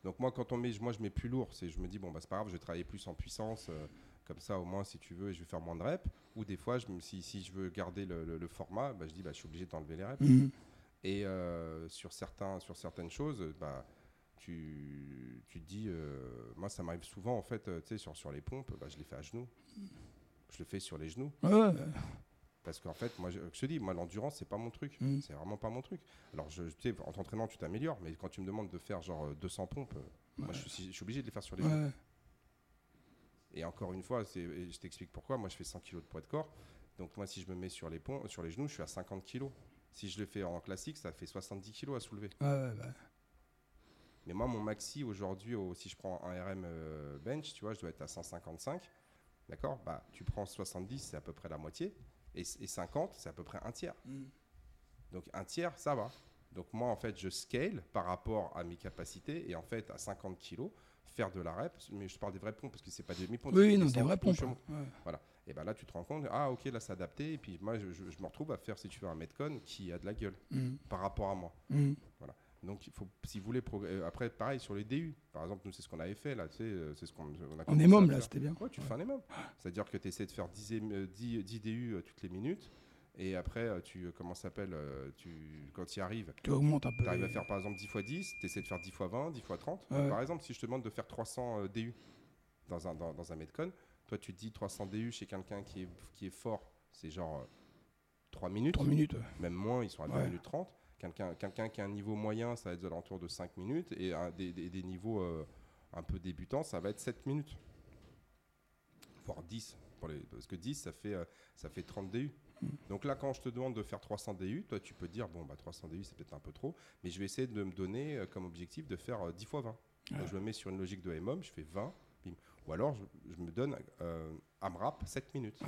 Donc moi, quand on met, moi, je mets plus lourd, c'est, je me dis, bon, bah, c'est pas grave, je vais travailler plus en puissance, euh, comme ça, au moins, si tu veux, je vais faire moins de reps. Ou des fois, je si, si je veux garder le, le- le format, bah, je dis, bah, je suis obligé d'enlever les reps. Mhm. Et euh, sur, certains, sur certaines choses, bah, tu, tu te dis, euh, moi, ça m'arrive souvent, en fait, euh, tu sais, sur, sur les pompes, bah, je les fais à genoux. Je le fais sur les genoux. Ouais. Parce qu'en fait, moi, je, je te dis, moi, l'endurance, c'est pas mon truc. Mm. C'est vraiment pas mon truc. Alors, je, tu sais, en t'entraînant, tu t'améliores, mais quand tu me demandes de faire genre euh, 200 pompes, moi, je, suis- je suis obligé de les faire sur les genoux. Ouais. Et encore une fois, et je t'explique pourquoi. Moi, je fais 100 kg de poids de corps. Donc, moi, si je me mets sur les, pompes, sur les genoux, je suis à 50 kg. Si je le fais en classique, ça fait 70 kg à soulever. Ouais, ouais, bah. Mais moi, mon maxi aujourd'hui, au- si je prends un RM euh, bench, tu vois, je dois être à 155. D'accord? Bah, tu prends 70, c'est à peu près la moitié. Et, et 50, c'est à peu près un tiers. Mhm. Donc un tiers, ça va. Donc moi, en fait, je scale par rapport à mes capacités. Et en fait, à 50 kg, faire de la rep, mais je parle des vrais pompes parce que c'est pas des demi-pompes. Oui, non, des vrais pompes. touches- Ouais. Et ben là, tu te rends compte, ah ok, là, c'est adapté. Et puis moi, je, je- je me retrouve à faire, si tu veux, un Metcon qui a de la gueule Mhm. par rapport à moi. Mhm. Donc, il faut, si vous voulez, euh, après, pareil sur les DU. Par exemple, nous, c'est ce qu'on avait fait là. Tu sais, euh, c'est ce qu'on on a En là, c'était bien. Ouais, tu fais un émom. C'est-à-dire que tu essaies de faire 10, ém- euh, 10 10 DU toutes les minutes. Et après, euh, tu, euh, comment ça s'appelle, euh, tu, quand tu y arrives, Tu augmentes un peu. tu arrives à les- faire par exemple 10 x 10, tu essaies de faire 10 x 20, 10 x 30. Ouais. Par exemple, si je te demande de faire 300 euh, DU dans un, dans, dans un Metcon, toi tu te dis 300 DU chez quelqu'un qui est, qui est fort, c'est genre euh, 3 minutes, 3 minutes. ouais. même moins, ils sont à 2 Ouais. minutes 30. Quelqu'un quelqu'un qui a un niveau moyen, ça va être aux alentours de 5 minutes, et un- des, des- des niveaux euh, un peu débutants, ça va être 7 minutes. Voire 10, pour les, parce que 10, ça fait, euh, ça fait 30 DU. Mm. Donc là, quand je te demande de faire 300 DU, toi, tu peux te dire, bon, bah, 300 DU, c'est peut-être un peu trop, mais je vais essayer de me donner euh, comme objectif de faire euh, 10 fois 20. Donc, Ouais. je me mets sur une logique de MOM, je fais 20, bim. Ou alors, je, je me donne euh, AMRAP 7 minutes.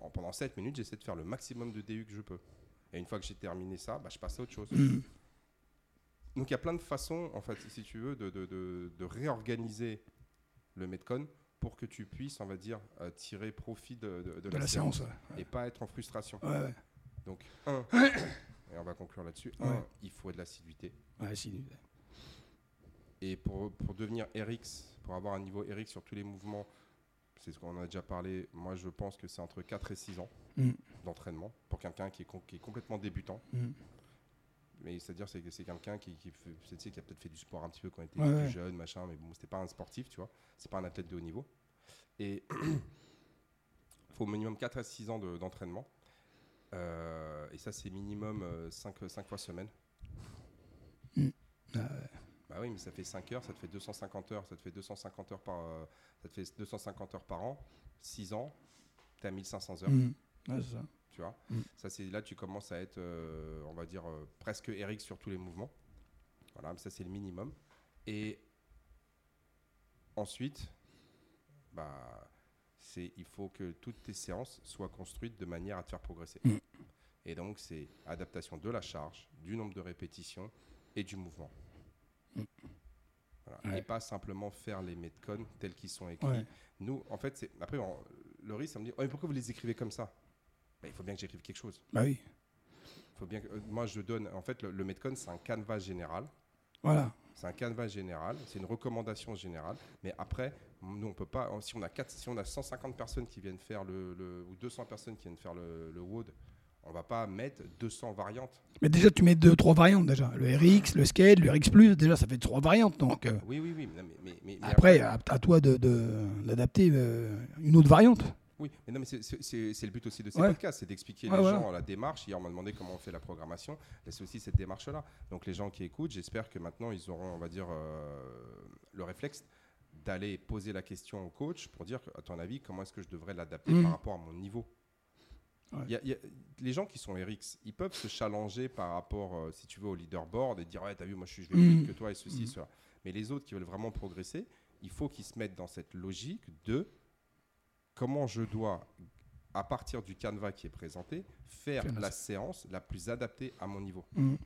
En- pendant 7 minutes, j'essaie de faire le maximum de DU que je peux. Et une fois que j'ai terminé ça, bah, je passe à autre chose. Mhm. Donc il y a plein de façons, en fait, si tu veux, de, de- de- de réorganiser le Metcon pour que tu puisses, on va dire, euh, tirer profit de, de- de De la séance. ouais. et pas être en frustration. Ouais. Donc, un, et on va conclure là-dessus, un, il faut de l'assiduité. Et pour, pour devenir RX, pour avoir un niveau RX sur tous les mouvements, c'est ce qu'on a déjà parlé, moi je pense que c'est entre 4 et 6 ans Mm. d'entraînement pour quelqu'un qui est, com- qui est complètement débutant. Mhm. Mais c'est-à-dire c'est que c'est quelqu'un qui, qui, tu sais, qui a peut-être fait du sport un petit peu quand il était Ouais, plus ouais. jeune, machin, mais bon, c'était pas un sportif, tu vois. C'est pas un athlète de haut niveau. Et il faut au minimum 4 à 6 ans de- d'entraînement. Euh, et ça, c'est minimum 5, fois semaine. Ah, ouais. Bah oui, mais ça fait 5 heures, ça te fait 250 heures, ça te fait 250 heures par, euh, ça te fait 250 heures par an, 6 ans, tu as 1500 heures. Mhm. Ouais, c'est ça. Tu vois. Mm. Ça, c'est là, tu commences à être, euh, on va dire, euh, presque Eric sur tous les mouvements. Voilà, mais ça, c'est le minimum. Et ensuite, bah, c'est, il faut que toutes tes séances soient construites de manière à te faire progresser. Mm. Et donc, c'est adaptation de la charge, du nombre de répétitions et du mouvement. Mm. Voilà. Ouais. Et pas simplement faire les metcons tels qu'ils sont écrits. Ouais. Nous, en fait, c'est après, on- le risque, ça me dit, oh, mais pourquoi vous les écrivez comme ça? Bah, Il faut bien que j'écrive quelque chose. Bah oui. Faut bien que, euh, moi, je donne. En fait, le, le Metcon, c'est un canevas général. Voilà. C'est un canevas général. C'est une recommandation générale. Mais après, nous, on peut pas. Si on a quatre, si on a 150 personnes qui viennent faire le, le- ou 200 personnes qui viennent faire le, le WOD On va pas mettre 200 variantes. Mais déjà, tu mets deux, trois variantes déjà. Le RX, le Skate, le RX Plus, déjà, ça fait trois variantes. Donc, euh, Oui, oui, oui. non, mais- mais- mais- mais après, à, à toi de, de- d'adapter euh, une autre variante. Oui, mais non, mais c'est- c'est c'est- c'est le but aussi de ces Ouais. podcasts, c'est d'expliquer Ouais, les voilà. gens la démarche. Hier, on m'a demandé comment on fait la programmation. C'est aussi cette démarche-là. Donc, les gens qui écoutent, j'espère que maintenant, ils auront, on va dire, euh, le réflexe d'aller poser la question au coach pour dire, à ton avis, comment est-ce que je devrais l'adapter Mm. par rapport à mon niveau? Ouais. Il y a- il y a- les gens qui sont RX, ils peuvent se challenger par rapport, euh, si tu veux, au leaderboard et dire Ouais, t'as vu, moi je suis je vais plus Mm. vite que toi et ceci, Mm. cela. Mais les autres qui veulent vraiment progresser, il faut qu'ils se mettent dans cette logique de comment je dois, à partir du canevas qui est présenté, faire la séance la plus adaptée à mon niveau. Mm.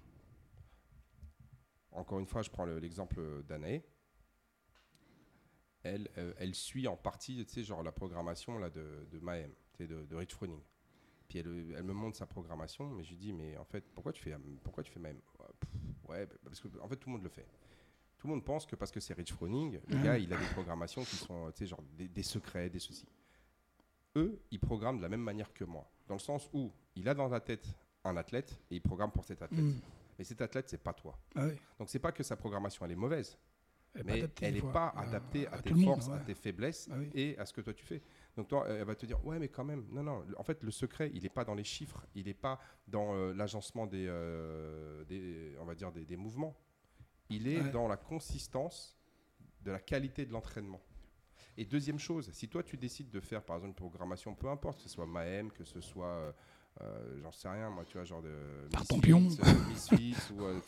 Encore une fois, je prends le- l'exemple d'Anaé. Elle, euh, elle suit en partie, tu sais, genre la programmation là, de, de Mahem, de, de Rich Froning. Puis elle, elle me montre sa programmation, mais je lui dis, mais en fait, pourquoi tu fais, pourquoi tu fais Mahem Ouais, bah, parce que en fait, tout le monde le fait. Tout le monde pense que parce que c'est Rich Froning, le gars, il a des programmations qui sont, tu sais, genre des, des secrets, des ceci. Eux, ils programment de la même manière que moi, dans le sens où il a dans la tête un athlète et il programme pour cet athlète. Mm. Mais cet athlète, c'est pas toi. Ah oui. Donc c'est pas que sa programmation elle est mauvaise, Elle mais elle n'est pas à- adaptée à, à tes monde, forces, à tes faiblesses Ah oui. et à ce que toi tu fais. Donc toi, elle va te dire ouais mais quand même, non non, en fait le secret il n'est pas dans les chiffres, il n'est pas dans euh, l'agencement des, euh, des, on va dire des, des mouvements, il est Ouais. dans la consistance de la qualité de l'entraînement. Et deuxième chose, si toi tu décides de faire par exemple une programmation, peu importe, que ce soit Mahem, que ce soit, euh, euh, j'en sais rien, moi tu vois, genre de Tartampion. Misfits, euh, ou euh,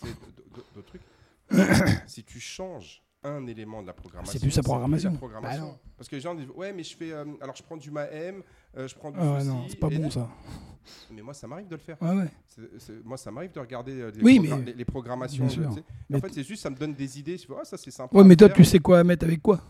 d'autres trucs, si tu changes un élément de la programmation, C'est plus sa programmation. Bah. Parce que les gens disent ouais mais je fais, euh, alors je prends du Mahem, euh, je prends du Ah non, c'est pas bon ça. Mais moi ça m'arrive de le faire. Ouais, c'est- moi, ça m'arrive de regarder euh, les, Oui, mais- les, les programmations. En fait, c'est juste, ça me donne des idées. Je fais, ah, ça, c'est sympa. Ouais, mais toi, faire. tu sais quoi mettre avec quoi?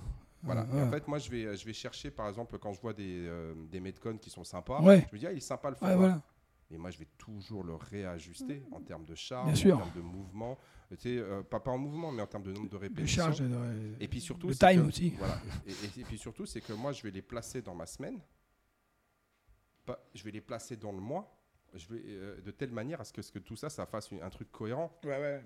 Voilà. Ouais. Et en fait, moi, je vais, euh, je vais chercher, par exemple, quand je vois des, euh, des Metcon qui sont sympas, Ouais. je me dis, ah, il est sympa le Ouais, format. voilà. Et moi, je vais toujours le réajuster en termes de charge, en termes de mouvement. Tu sais, euh, pas, pas en mouvement, mais en termes de nombre de De répétitions. charge. euh, Et puis surtout, le c'est time que- aussi. Voilà. Et, et- et puis surtout, c'est que moi, je vais les placer dans ma semaine. Pas- je vais les placer dans le mois. Je vais, euh, de telle manière à ce que, ce que tout ça, ça fasse une- un truc cohérent. Ouais, ouais.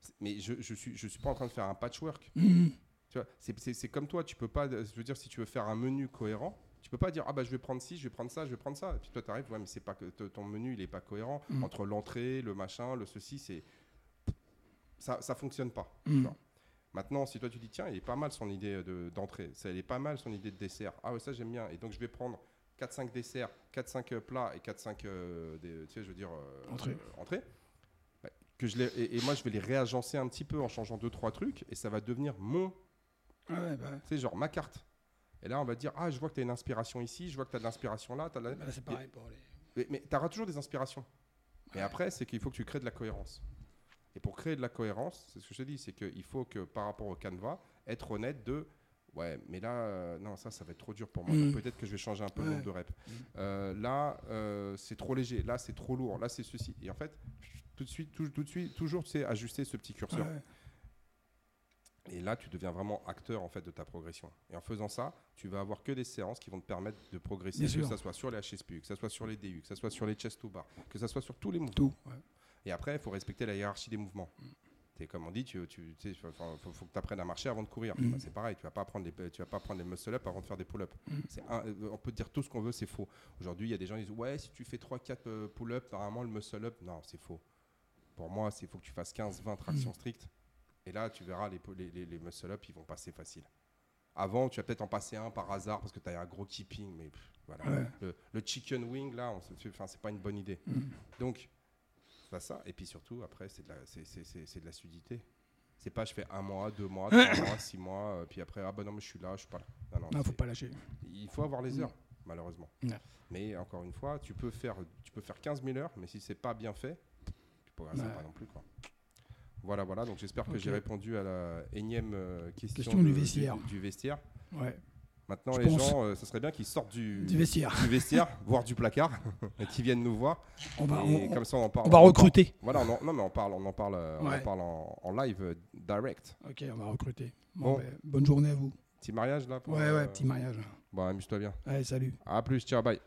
C'est- Mais je, je suis, je suis pas en train de faire un patchwork. Mhm. Tu vois, c'est, comme toi, tu peux pas. Je veux dire, si tu veux faire un menu cohérent, tu peux pas dire ah bah je vais prendre ci, je vais prendre ça, je vais prendre ça. Et puis toi t'arrives, ouais mais c'est pas que ton menu il est pas cohérent Mm. entre l'entrée, le machin, le ceci, c'est ça, ça fonctionne pas. tu Mm. vois. Maintenant, si toi tu dis tiens, il est pas mal son idée de- d'entrée, ça, il est pas mal son idée de dessert. Ah ouais ça j'aime bien. Et donc je vais prendre 4-5 desserts, 4-5 euh, plats et 4-5 euh, tu sais je veux dire euh, Entrées. euh, entrées. Bah, Que je les, et, et moi je vais les réagencer un petit peu en changeant deux trois trucs et ça va devenir mon Ouais, bah, tu sais, genre ma carte. Et là, on va dire, ah, je vois que tu as une inspiration ici, je vois que tu as de l'inspiration là. t'as de la- bah, c'est pareil pour les. Mais, tu auras toujours des inspirations. Et après, c'est qu'il faut que tu crées de la cohérence. Et pour créer de la cohérence, c'est ce que je te dis, c'est qu'il faut que par rapport au canevas, être honnête de, ouais, mais là, euh, non, ça, ça va être trop dur pour moi. Mm. Peut-être que je vais changer un peu le nombre de reps. Mm. Euh, là, euh, c'est trop léger. Là, c'est trop lourd. Là, c'est ceci. Et en fait, tout de suite, tout, tout de suite, toujours, tu sais, ajuster ce petit curseur. Ouais. Et là, tu deviens vraiment acteur en fait de ta progression. Et en faisant ça, tu vas avoir que des séances qui vont te permettre de progresser, Bien que ce soit sur les HSPU, que ce soit sur les DU, que ce soit sur les chest to bar, que ce soit sur tous les mouvements. Tout. ouais. Et après, il faut respecter la hiérarchie des mouvements. Comme on dit, tu, faut, que tu apprennes à marcher avant de courir. Mm. Bah, c'est pareil, tu vas pas apprendre les, tu vas pas apprendre les muscle-up avant de faire des pull-up. Mm. C'est un- euh, on peut dire tout ce qu'on veut, c'est faux. Aujourd'hui, il y a des gens qui disent ouais, si tu fais 3-4 euh, pull-up, normalement le muscle-up, non, c'est faux. Pour moi, il faut que tu fasses 15-20 tractions Mm. strictes. Et là, tu verras, les, les, les, les muscle-up, ils vont passer facile. Avant, tu vas peut-être en passer un par hasard parce que tu as un gros keeping, mais pff, voilà. Ouais. Le, le chicken wing, là, on se- enfin, c'est pas une bonne idée. Mm. Donc, c'est ça. Et puis surtout, après, c'est de, la- c'est- c'est- c'est- c'est de la sudité. C'est pas je fais un mois, deux mois, trois mois, six mois, euh, puis après, ah bah non, mais je suis là, je suis pas là. Non, non, Non, faut pas lâcher. Il faut avoir les Mm. heures, malheureusement. Mais encore une fois, tu peux faire, tu peux faire 15 000 heures, mais si c'est pas bien fait, tu progresses Ouais. pas non plus. Quoi. Voilà, voilà. Donc j'espère que j'ai répondu à la énième euh, question, Question du vestiaire. du vestiaire. Ouais. Maintenant, Je les pense. gens, euh, ça serait bien qu'ils sortent du, Du vestiaire. du vestiaire, voire du placard, et qu'ils viennent nous voir. On va, Et on, comme ça, on parle. on va parle. recruter. Voilà, on en- non mais on parle, on en parle, euh, on en Ouais. parle en, en live euh, direct. Ok, on va recruter. Bon, Bon. ben, bonne journée à vous. Petit mariage là. pour, Ouais, euh, ouais, petit mariage. Bon, amuse-toi bien. Allez, salut. À plus, ciao, bye.